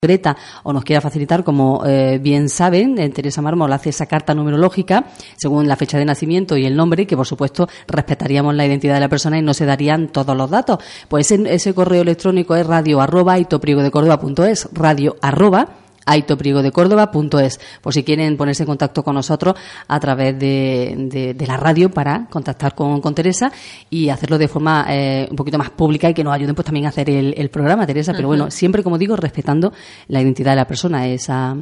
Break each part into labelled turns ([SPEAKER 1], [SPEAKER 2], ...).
[SPEAKER 1] Greta o nos quiera facilitar, como eh, bien saben, eh, Teresa Mármol hace esa carta numerológica según la fecha de nacimiento y el nombre, que por supuesto respetaríamos la identidad de la persona y no se darían todos los datos. Pues ese, correo electrónico es radio arroba es radio arroba aitoprigodecórdoba.es, por si quieren ponerse en contacto con nosotros a través de, de, la radio para contactar con, con, Teresa y hacerlo de forma eh, un poquito más pública y que nos ayuden pues también a hacer el, el programa, Teresa, pero bueno, siempre, como digo, respetando la identidad de la persona, esa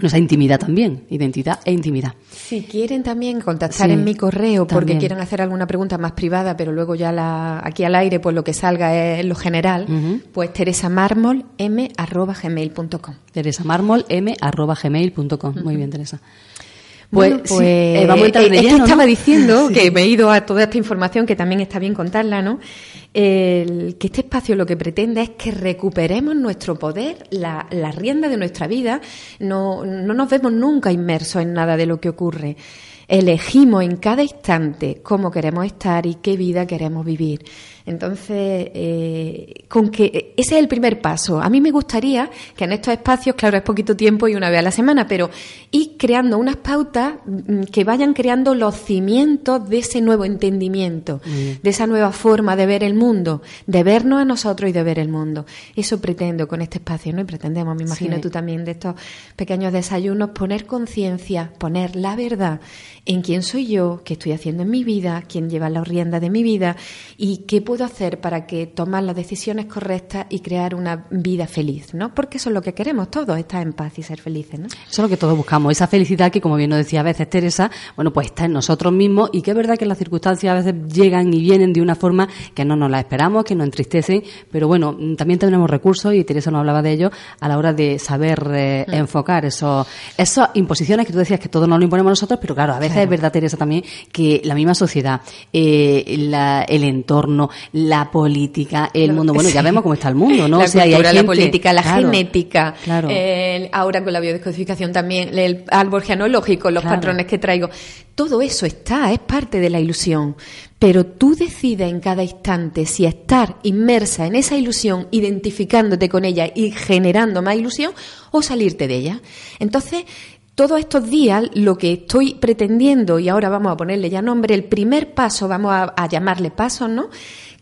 [SPEAKER 1] nuestra intimidad también, identidad e intimidad.
[SPEAKER 2] Si quieren también contactar en mi correo porque quieren hacer alguna pregunta más privada, pero luego ya la, aquí al aire, pues lo que salga es lo general, pues Teresa Mármol m arroba gmail.com.
[SPEAKER 1] Teresa Mármol m arroba gmail.com. Muy bien, Teresa.
[SPEAKER 2] Pues, pues eh, vamos a entrar es estaba diciendo que me he ido a toda esta información que también está bien contarla, ¿no? El, que este espacio lo que pretende es que recuperemos nuestro poder, la, la rienda de nuestra vida. No, no nos vemos nunca inmersos en nada de lo que ocurre. Elegimos en cada instante cómo queremos estar y qué vida queremos vivir. Entonces, eh, con que ese es el primer paso. A mí me gustaría que en estos espacios, claro, es poquito tiempo y una vez a la semana, pero ir creando unas pautas mm, que vayan creando los cimientos de ese nuevo entendimiento, de esa nueva forma de ver el mundo, de vernos a nosotros y de ver el mundo. Eso pretendo con este espacio, ¿no? Y pretendemos, me imagino tú también, de estos pequeños desayunos, poner conciencia, poner la verdad en quién soy yo, qué estoy haciendo en mi vida, quién lleva la rienda de mi vida y qué puedo hacer para que tomar las decisiones correctas y crear una vida feliz, ¿no? Porque eso es lo que queremos todos, estar en paz y ser felices, ¿no? Eso
[SPEAKER 1] es lo que todos buscamos, esa felicidad que, como bien nos decía a veces Teresa, bueno, pues está en nosotros mismos y que es verdad que las circunstancias a veces llegan y vienen de una forma que no nos la esperamos, que nos entristecen, pero bueno, también tenemos recursos y Teresa nos hablaba de ello a la hora de saber eh, mm. enfocar eso, esas imposiciones que tú decías que todos nos lo imponemos nosotros, pero claro, a veces es verdad, Teresa, también que la misma sociedad, eh, el entorno, la política, el mundo. Bueno, ya vemos cómo está el mundo, ¿no?
[SPEAKER 2] La o sea, cultura, la política, la genética, claro. ahora con la biodescodificación también, el árbol genealógico, los patrones que traigo. Todo eso está, es parte de la ilusión. Pero tú decides en cada instante si estar inmersa en esa ilusión, identificándote con ella y generando más ilusión, o salirte de ella. Entonces, todos estos días lo que estoy pretendiendo, y ahora vamos a ponerle ya nombre, el primer paso, vamos a, llamarle paso, ¿no?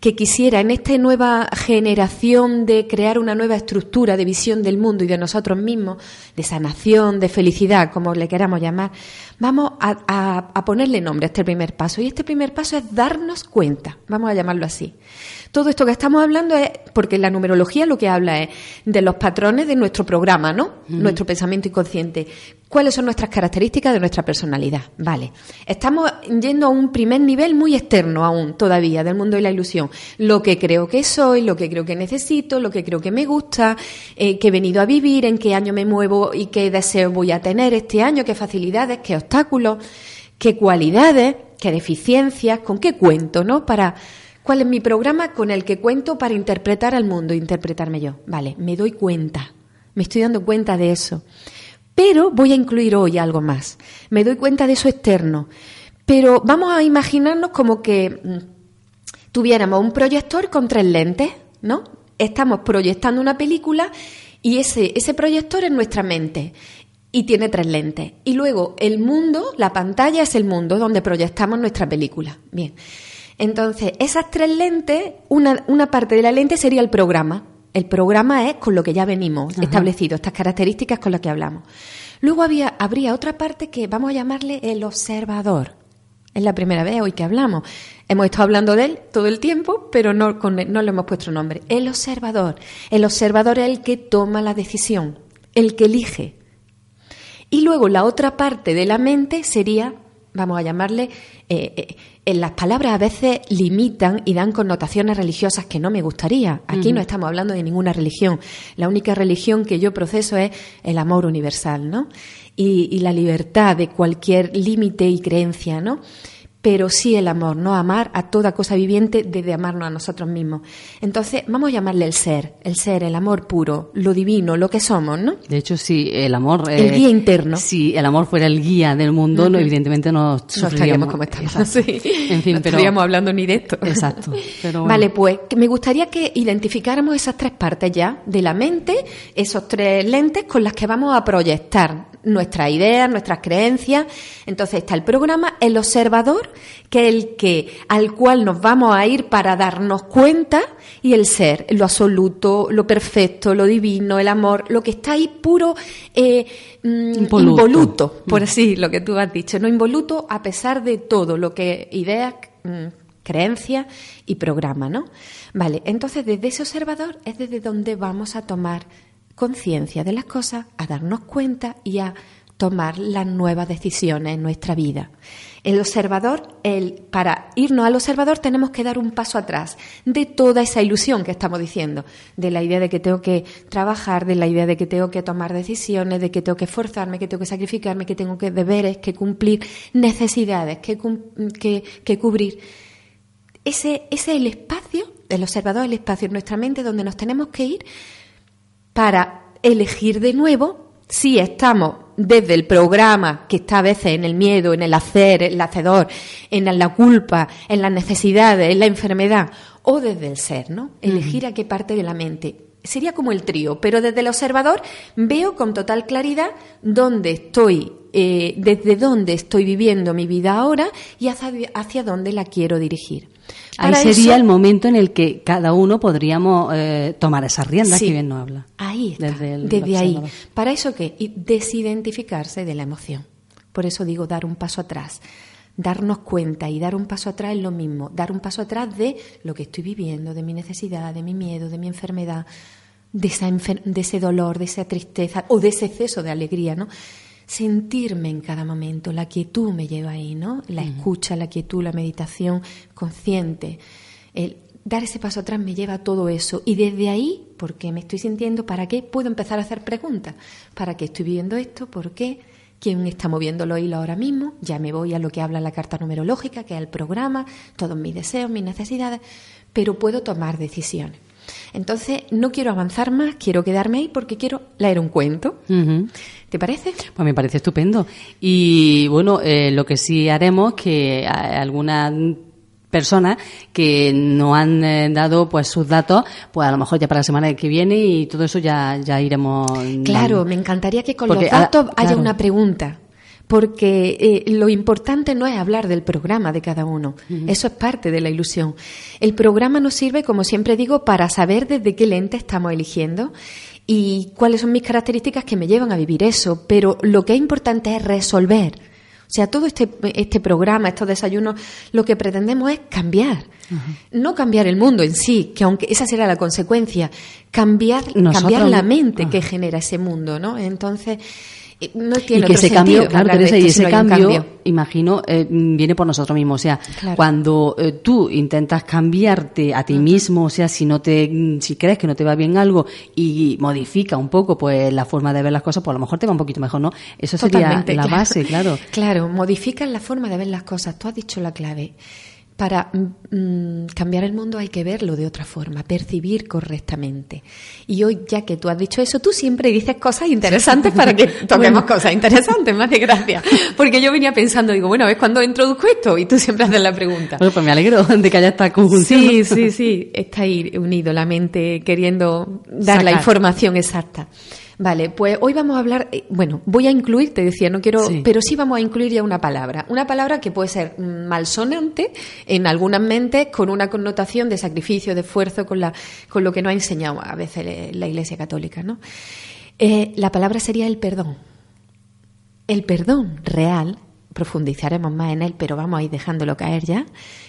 [SPEAKER 2] Que quisiera en esta nueva generación de crear una nueva estructura de visión del mundo y de nosotros mismos, de sanación, de felicidad, como le queramos llamar, vamos a, a ponerle nombre a este primer paso. Y este primer paso es darnos cuenta, vamos a llamarlo así. Todo esto que estamos hablando es, porque la numerología lo que habla es de los patrones de nuestro programa, ¿no? Nuestro pensamiento inconsciente. ¿Cuáles son nuestras características de nuestra personalidad? Vale. Estamos yendo a un primer nivel muy externo aún, todavía, del mundo de la ilusión. Lo que creo que soy, lo que creo que necesito, lo que creo que me gusta, eh, que he venido a vivir, en qué año me muevo y qué deseo voy a tener este año, qué facilidades, qué obstáculos, qué cualidades, qué deficiencias, con qué cuento, ¿no? Para ¿Cuál es mi programa con el que cuento para interpretar al mundo, interpretarme yo? Vale, me doy cuenta, me estoy dando cuenta de eso. Pero voy a incluir hoy algo más. Me doy cuenta de eso externo. Pero vamos a imaginarnos como que mm, tuviéramos un proyector con tres lentes, ¿no? Estamos proyectando una película y ese, proyector es nuestra mente y tiene tres lentes. Y luego el mundo, la pantalla es el mundo donde proyectamos nuestra película. Bien. Entonces, esas tres lentes, una parte de la lente sería el programa. El programa es con lo que ya venimos establecido, estas características con las que hablamos. Luego había, habría otra parte que vamos a llamarle el observador. Es la primera vez hoy que hablamos. Hemos estado hablando de él todo el tiempo, pero no, no le hemos puesto nombre. El observador. El observador es el que toma la decisión, el que elige. Y luego la otra parte de la mente sería vamos a llamarle, eh, eh, en las palabras a veces limitan y dan connotaciones religiosas que no me gustaría. Aquí no estamos hablando de ninguna religión. La única religión que yo proceso es el amor universal, ¿no? Y, y la libertad de cualquier límite y creencia, ¿no? Pero sí el amor, no amar a toda cosa viviente desde amarnos a nosotros mismos. Entonces, vamos a llamarle el ser, el ser, el amor puro, lo divino, lo que somos, ¿no?
[SPEAKER 1] De hecho, sí, el amor...
[SPEAKER 2] El guía interno.
[SPEAKER 1] Si el amor fuera el guía del mundo, no, evidentemente no,
[SPEAKER 2] no estaríamos como estamos. Sí. En fin, no pero... estaríamos hablando ni de esto.
[SPEAKER 1] Exacto.
[SPEAKER 2] Vale, pues me gustaría que identificáramos esas tres partes ya de la mente, esos tres lentes con las que vamos a proyectar nuestras ideas, nuestras creencias. Entonces está el programa, el observador, que el que, al cual nos vamos a ir para darnos cuenta, y el ser, lo absoluto, lo perfecto, lo divino, el amor, lo que está ahí puro, eh, mm, involuto. por así lo que tú has dicho, no involuto a pesar de todo lo que ideas, mm, creencias y programa, ¿no? Vale, entonces desde ese observador es desde donde vamos a tomar conciencia de las cosas, a darnos cuenta y a tomar las nuevas decisiones en nuestra vida. El observador, el, para irnos al observador tenemos que dar un paso atrás de toda esa ilusión que estamos diciendo, de la idea de que tengo que trabajar, de la idea de que tengo que tomar decisiones, de que tengo que esforzarme, que tengo que sacrificarme, que tengo que deberes, que cumplir necesidades, que, que, cubrir. Ese, ese es el espacio, el observador, el espacio en nuestra mente donde nos tenemos que ir para elegir de nuevo si estamos desde el programa que está a veces en el miedo, en el hacer, en el hacedor, en la culpa, en las necesidades, en la enfermedad, o desde el ser, ¿no? Elegir a qué parte de la mente. Sería como el trío, pero desde el observador veo con total claridad dónde estoy, eh, desde dónde estoy viviendo mi vida ahora y hacia, hacia dónde la quiero dirigir.
[SPEAKER 1] Ahí sería el momento en el que cada uno podríamos eh, tomar esas riendas que bien nos habla.
[SPEAKER 2] Ahí desde, ahí. ¿Para eso qué? desidentificarse de la emoción. Por eso digo dar un paso atrás. Darnos cuenta y dar un paso atrás es lo mismo. Dar un paso atrás de lo que estoy viviendo, de mi necesidad, de mi miedo, de mi enfermedad, de, de ese dolor, de esa tristeza o de ese exceso de alegría, ¿no? Sentirme en cada momento. La quietud me lleva ahí, ¿no? La escucha, la quietud, la meditación consciente. El dar ese paso atrás me lleva a todo eso. Y desde ahí, porque me estoy sintiendo, ¿para qué? Puedo empezar a hacer preguntas. ¿Para qué estoy viviendo esto? ¿Por qué? ¿Quién está moviendo los hilos ahora mismo? Ya me voy a lo que habla la carta numerológica, que es el programa, todos mis deseos, mis necesidades, pero puedo tomar decisiones. Entonces, no quiero avanzar más, quiero quedarme ahí porque quiero leer un cuento. ¿Te parece?
[SPEAKER 1] Pues me parece estupendo. Y bueno, eh, lo que sí haremos que algunas personas que no han eh, dado pues sus datos, pues a lo mejor ya para la semana que viene y todo eso ya, ya iremos.
[SPEAKER 2] Claro, me encantaría que con los datos haya una pregunta porque eh, lo importante no es hablar del programa de cada uno, eso es parte de la ilusión. El programa nos sirve, como siempre digo, para saber desde qué lente estamos eligiendo y cuáles son mis características que me llevan a vivir eso, pero lo que es importante es resolver. O sea, todo este, este programa, estos desayunos, lo que pretendemos es cambiar. No cambiar el mundo en sí, que aunque esa será la consecuencia, cambiar, cambiar la mente que genera ese mundo, ¿no? Entonces, no tiene
[SPEAKER 1] y que ese cambio, claro, y ese cambio, imagino, eh, viene por nosotros mismos. O sea, cuando eh, tú intentas cambiarte a ti mismo, o sea, si no te, si crees que no te va bien algo y modifica un poco, pues la forma de ver las cosas, pues a lo mejor te va un poquito mejor, ¿no? Eso sería la base, claro.
[SPEAKER 2] Claro, modificas la forma de ver las cosas. Tú has dicho la clave para mm, cambiar el mundo hay que verlo de otra forma, percibir correctamente. Y hoy, ya que tú has dicho eso, tú siempre dices cosas interesantes para que toquemos cosas interesantes, más de gracia. Porque yo venía pensando, digo, bueno, a ver cuándo introduzco esto y tú siempre haces la pregunta.
[SPEAKER 1] Bueno, pues me alegro de que haya esta conjunción.
[SPEAKER 2] Sí, sí, sí, está ahí unido la mente queriendo dar la información exacta. Vale, pues hoy vamos a hablar, eh, bueno, voy a incluir, te decía, no quiero, pero sí vamos a incluir ya una palabra. Una palabra que puede ser malsonante en algunas mentes con una connotación de sacrificio, de esfuerzo, con, la, con lo que nos ha enseñado a veces la Iglesia Católica, ¿no? Eh, la palabra sería el perdón. El perdón real, profundizaremos más en él, pero vamos a ir dejándolo caer ya.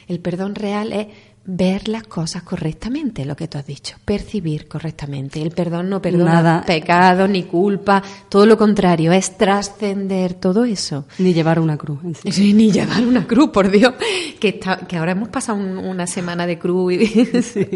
[SPEAKER 2] El perdón real es ver las cosas correctamente, lo que tú has dicho, percibir correctamente. El perdón no perdona Nada. pecado ni culpa, todo lo contrario, es trascender todo eso.
[SPEAKER 1] Ni llevar una cruz.
[SPEAKER 2] Sí, ni llevar una cruz, por Dios, que, está, que ahora hemos pasado una semana de cruz. Y...
[SPEAKER 1] sí.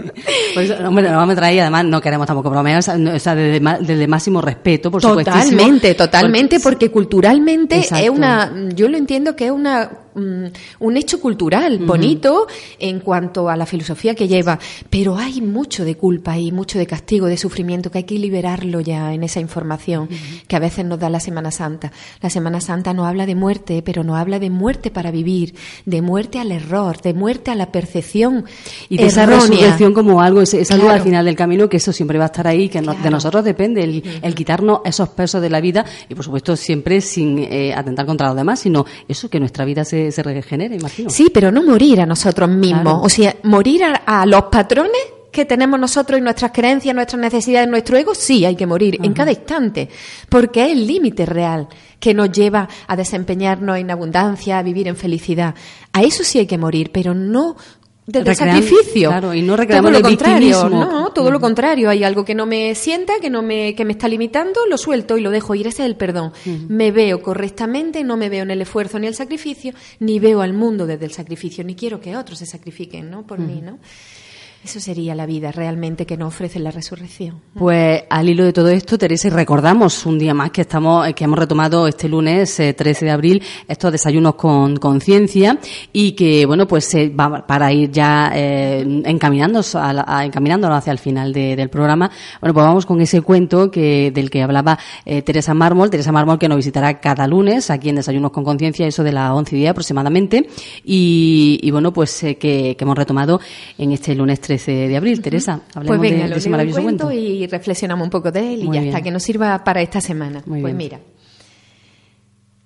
[SPEAKER 1] Pues, hombre, no vamos a traer, además no queremos tampoco bromear, o sea, desde, máximo respeto, por
[SPEAKER 2] supuesto. Totalmente, totalmente, porque culturalmente es una, yo lo entiendo que es una Mm, un hecho cultural bonito en cuanto a la filosofía que lleva, pero hay mucho de culpa y mucho de castigo, de sufrimiento, que hay que liberarlo ya en esa información que a veces nos da la Semana Santa. La Semana Santa no habla de muerte, pero no habla de muerte para vivir, de muerte al error, de muerte a la percepción.
[SPEAKER 1] Y de esa resurrección como algo, es, algo al final del camino, que eso siempre va a estar ahí, que de nosotros depende, el, quitarnos esos pesos de la vida y por supuesto siempre sin eh, atentar contra los demás, sino eso que nuestra vida se se, regenere, imagino.
[SPEAKER 2] Sí, pero no morir a nosotros mismos. O sea, morir a, los patrones que tenemos nosotros y nuestras creencias, nuestras necesidades, nuestro ego, sí hay que morir en cada instante, porque es el límite real que nos lleva a desempeñarnos en abundancia, a vivir en felicidad. A eso sí hay que morir, pero no del sacrificio.
[SPEAKER 1] Claro, y no todo lo
[SPEAKER 2] contrario, no, todo lo contrario. Hay algo que no me sienta, que no me, que me está limitando, lo suelto y lo dejo ir. Ese es el perdón. Me veo correctamente, no me veo en el esfuerzo ni el sacrificio, ni veo al mundo desde el sacrificio, ni quiero que otros se sacrifiquen, ¿no? Por mí, ¿no? Eso sería la vida realmente que nos ofrece la resurrección.
[SPEAKER 1] Pues al hilo de todo esto, Teresa, y recordamos un día más que estamos, que hemos retomado este lunes 13 eh, de abril estos desayunos con conciencia y que bueno pues va para ir ya eh, encaminándonos, encaminándonos hacia el final del programa. Bueno pues vamos con ese cuento que del que hablaba eh, Teresa Mármol, Teresa Mármol que nos visitará cada lunes aquí en Desayunos con conciencia, eso de las 11 y día aproximadamente y, bueno pues eh, que, que hemos retomado en este lunes 13 de abril. Teresa,
[SPEAKER 2] hablemos pues venga, de, ese maravilloso cuento, y reflexionamos un poco de él y ya está, que nos sirva para esta semana. pues mira,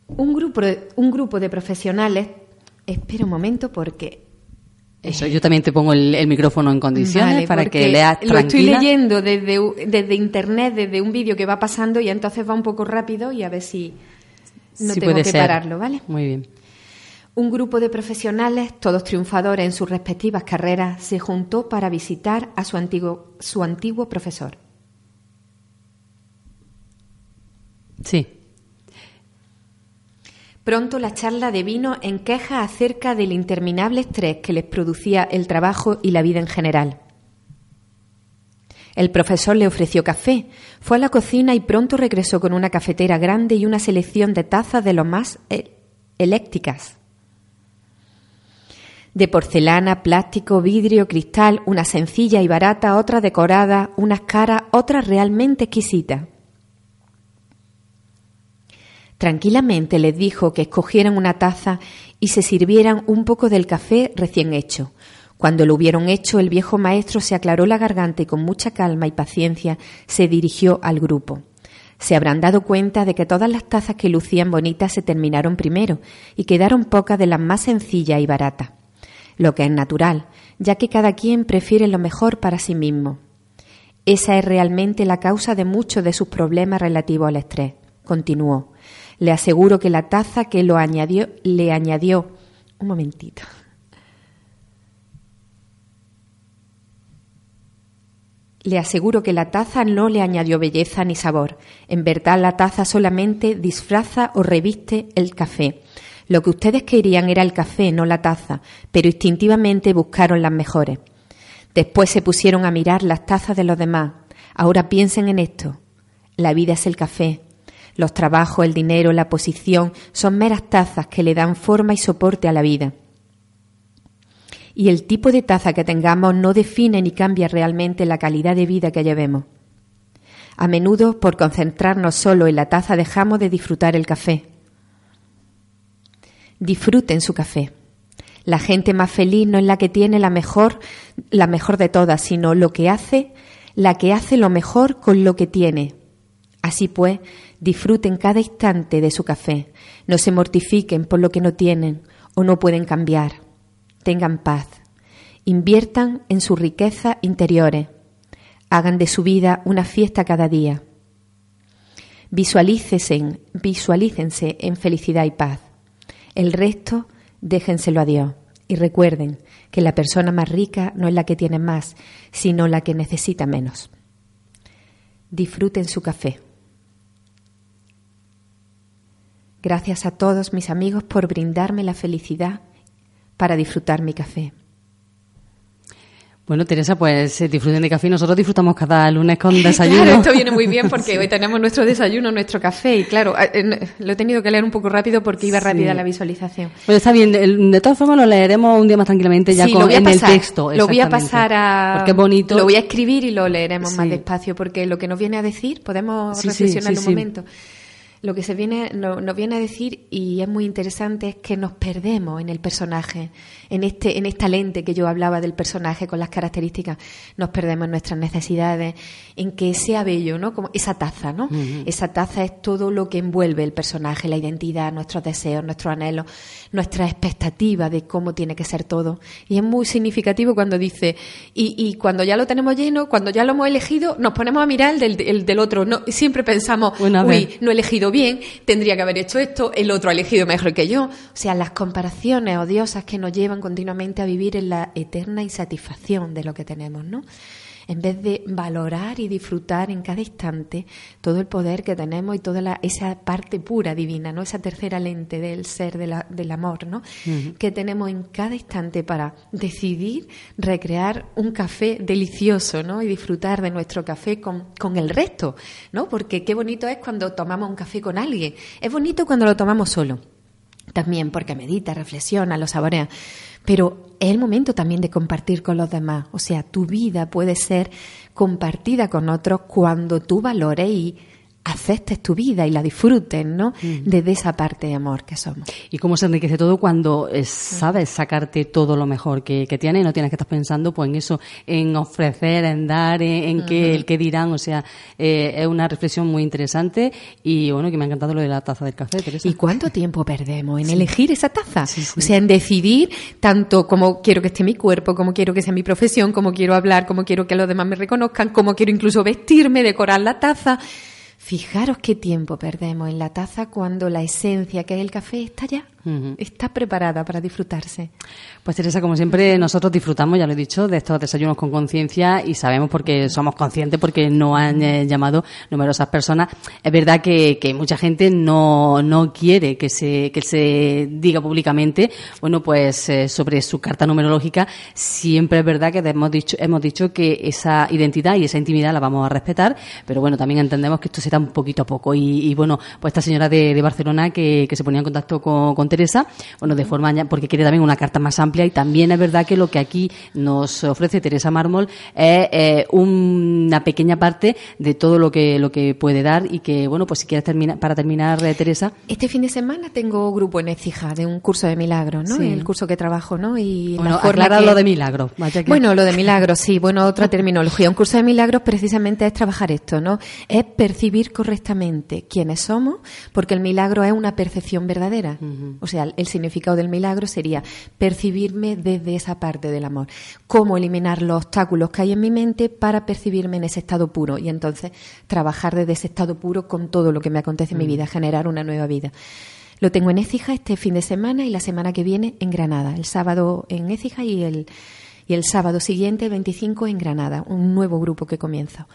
[SPEAKER 2] un grupo, de, un grupo de profesionales, espera un momento porque
[SPEAKER 1] eso, yo también te pongo el, micrófono en condiciones para que leas tranquila.
[SPEAKER 2] Lo estoy leyendo desde, desde internet, desde un vídeo que va pasando y entonces va un poco rápido y a ver si no tengo que pararlo, ¿vale?
[SPEAKER 1] Muy bien.
[SPEAKER 2] Un grupo de profesionales, todos triunfadores en sus respectivas carreras, se juntó para visitar a su antiguo, su antiguo profesor.
[SPEAKER 1] Sí.
[SPEAKER 2] Pronto la charla devino en quejas acerca del interminable estrés que les producía el trabajo y la vida en general. El profesor le ofreció café, fue a la cocina y pronto regresó con una cafetera grande y una selección de tazas de lo más eh, eléctricas de porcelana, plástico, vidrio, cristal, una sencilla y barata, otra decorada, unas caras, otras realmente exquisitas. Tranquilamente les dijo que escogieran una taza y se sirvieran un poco del café recién hecho. Cuando lo hubieron hecho, el viejo maestro se aclaró la garganta y con mucha calma y paciencia se dirigió al grupo. Se habrán dado cuenta de que todas las tazas que lucían bonitas se terminaron primero y quedaron pocas de las más sencillas y baratas lo que es natural, ya que cada quien prefiere lo mejor para sí mismo. Esa es realmente la causa de muchos de sus problemas relativos al estrés, continuó. Le aseguro que la taza que lo añadió, le añadió. Un momentito. Le aseguro que la taza no le añadió belleza ni sabor. En verdad la taza solamente disfraza o reviste el café. Lo que ustedes querían era el café, no la taza, pero instintivamente buscaron las mejores. Después se pusieron a mirar las tazas de los demás. Ahora piensen en esto. La vida es el café. Los trabajos, el dinero, la posición son meras tazas que le dan forma y soporte a la vida. Y el tipo de taza que tengamos no define ni cambia realmente la calidad de vida que llevemos. A menudo, por concentrarnos solo en la taza, dejamos de disfrutar el café disfruten su café. La gente más feliz no es la que tiene la mejor, la mejor de todas, sino lo que hace, la que hace lo mejor con lo que tiene. Así pues, disfruten cada instante de su café. No se mortifiquen por lo que no tienen o no pueden cambiar. Tengan paz. Inviertan en sus riquezas interiores. Hagan de su vida una fiesta cada día. Visualícense, en felicidad y paz. El resto déjenselo a Dios. Y recuerden que la persona más rica no es la que tiene más, sino la que necesita menos. Disfruten su café. Gracias a todos mis amigos por brindarme la felicidad para disfrutar mi café.
[SPEAKER 1] Bueno, Teresa, pues eh, disfruten de café. Nosotros disfrutamos cada lunes con desayuno.
[SPEAKER 2] Claro, esto viene muy bien porque hoy tenemos nuestro desayuno, nuestro café. Y claro, lo he tenido que leer un poco rápido porque iba rápida la visualización.
[SPEAKER 1] Pues está bien. De todas formas, lo leeremos un día más tranquilamente ya con, en el texto.
[SPEAKER 2] Lo voy a pasar a.
[SPEAKER 1] Porque es bonito.
[SPEAKER 2] Lo voy a escribir y lo leeremos más despacio porque lo que nos viene a decir, podemos reflexionar un momento lo que se viene, nos viene a decir, y es muy interesante, es que nos perdemos en el personaje, en, este, en esta lente que yo hablaba del personaje con las características, nos perdemos en nuestras necesidades, en que sea bello, ¿no? Como esa taza, ¿no? Esa taza es todo lo que envuelve el personaje, la identidad, nuestros deseos, nuestros anhelos, nuestra expectativa de cómo tiene que ser todo. Y es muy significativo cuando dice, y, y cuando ya lo tenemos lleno, cuando ya lo hemos elegido, nos ponemos a mirar el del, del otro. No, siempre pensamos, uy, no he elegido bien, tendría que haber hecho esto, el otro ha elegido mejor que yo. O sea, las comparaciones odiosas que nos llevan continuamente a vivir en la eterna insatisfacción de lo que tenemos, ¿no? En vez de valorar y disfrutar en cada instante todo el poder que tenemos y toda esa parte pura divina, ¿no? Esa tercera lente del ser, del amor, ¿no? Que tenemos en cada instante para decidir recrear un café delicioso, ¿no? Y disfrutar de nuestro café con, con el resto, ¿no? Porque qué bonito es cuando tomamos un café con alguien. Es bonito cuando lo tomamos solo también porque medita, reflexiona, lo saborea pero es el momento también de compartir con los demás. O sea, tu vida puede ser compartida con otros cuando tú valores y aceptes tu vida y la disfrutes, ¿no? Desde esa parte de amor que somos.
[SPEAKER 1] Y cómo se enriquece todo cuando sabes sacarte todo lo mejor que, que tienes y no tienes que estar pensando pues en eso, en ofrecer, en dar, en, que el que dirán, o sea, eh, es una reflexión muy interesante y bueno, que me ha encantado lo de la taza del café,
[SPEAKER 2] ¿Y cuánto tiempo perdemos en elegir esa taza? o sea, en decidir tanto como quiero que esté mi cuerpo, como quiero que sea mi profesión, como quiero hablar, como quiero que los demás me reconozcan, como quiero incluso vestirme, decorar la taza. Fijaros qué tiempo perdemos en la taza cuando la esencia que es el café está ya está preparada para disfrutarse.
[SPEAKER 1] Pues Teresa, como siempre, nosotros disfrutamos, ya lo he dicho, de estos desayunos con conciencia y sabemos porque somos conscientes porque nos han eh, llamado numerosas personas. Es verdad que, que mucha gente no, no quiere que se, que se diga públicamente, bueno, pues eh, sobre su carta numerológica. Siempre es verdad que hemos dicho, hemos dicho que esa identidad y esa intimidad la vamos a respetar, pero bueno, también entendemos que esto se da un poquito a poco. Y, bueno, pues esta señora de, de Barcelona que, que, se ponía en contacto con, con Teresa, bueno, de forma, porque quiere también una carta más amplia y también es verdad que lo que aquí nos ofrece Teresa Mármol es eh, una pequeña parte de todo lo que, lo que puede dar y que, bueno, pues si quieres terminar, para terminar, eh, Teresa.
[SPEAKER 2] Este fin de semana tengo grupo en Ecija de un curso de milagros, ¿no? El curso que trabajo, ¿no?
[SPEAKER 1] Y bueno, aclara lo de milagros.
[SPEAKER 2] Bueno, lo de milagros, sí, bueno, otra terminología. Un curso de milagros precisamente es trabajar esto, ¿no? Es percibir correctamente quiénes somos, porque el milagro es una percepción verdadera. O sea, el significado del milagro sería percibirme desde esa parte del amor. Cómo eliminar los obstáculos que hay en mi mente para percibirme en ese estado puro y entonces trabajar desde ese estado puro con todo lo que me acontece en mi mm. vida, generar una nueva vida. Lo tengo en Écija este fin de semana y la semana que viene en Granada. El sábado en Écija y el, y el sábado siguiente, el 25, en Granada. Un nuevo grupo que comienza.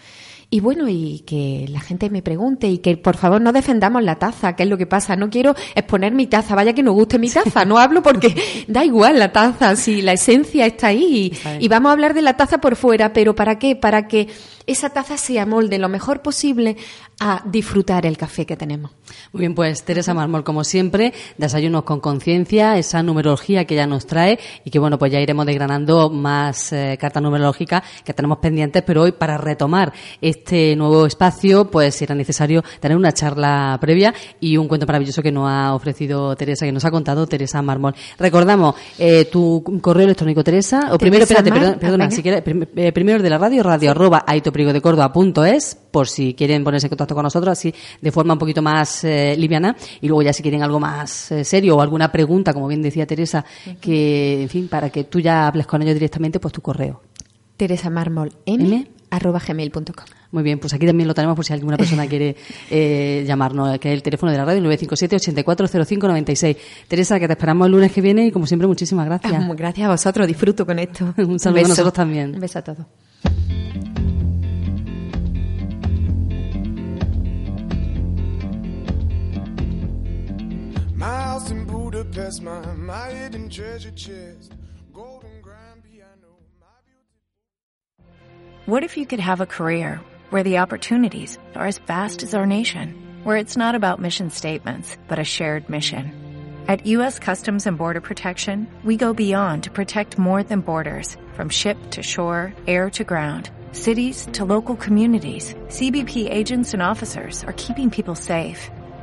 [SPEAKER 2] Y bueno, y que la gente me pregunte y que por favor no defendamos la taza, ¿qué es lo que pasa? No quiero exponer mi taza, vaya que no guste mi taza, no hablo porque da igual la taza, si la esencia está ahí y, vamos a hablar de la taza por fuera, pero ¿para qué? Para que esa taza se amolde lo mejor posible a disfrutar el café que tenemos.
[SPEAKER 1] Muy bien, pues Teresa Mármol, como siempre, desayunos con conciencia, esa numerología que ya nos trae y que bueno, pues ya iremos desgranando más eh, cartas numerológicas que tenemos pendientes, pero hoy para retomar este nuevo espacio, pues era necesario tener una charla previa y un cuento maravilloso que nos ha ofrecido Teresa, que nos ha contado Teresa Mármol. Recordamos eh, tu correo electrónico, Teresa, o primero, espérate, perdona, si quieres, eh, primero de la radio, radio arroba es por si quieren ponerse en contacto con nosotros así de forma un poquito más eh, liviana y luego ya si quieren algo más serio o alguna pregunta, como bien decía Teresa, que, en fin, para que tú ya hables con ellos directamente, pues tu correo.
[SPEAKER 2] Teresa Mármol, N
[SPEAKER 1] Muy bien, pues aquí también lo tenemos por si alguna persona quiere eh, llamarnos, que es el teléfono de la radio 957 840596. Teresa, que te esperamos el lunes que viene y como siempre muchísimas gracias.
[SPEAKER 2] Ah, gracias a vosotros, disfruto con esto.
[SPEAKER 1] Un saludo a nosotros también.
[SPEAKER 2] Un beso a todos.
[SPEAKER 3] What if you could have a career where the opportunities are as vast as our nation, where it's not about mission statements, but a shared mission? At U.S. Customs and Border Protection, we go beyond to protect more than borders, from ship to shore, air to ground, cities to local communities. CBP agents and officers are keeping people safe.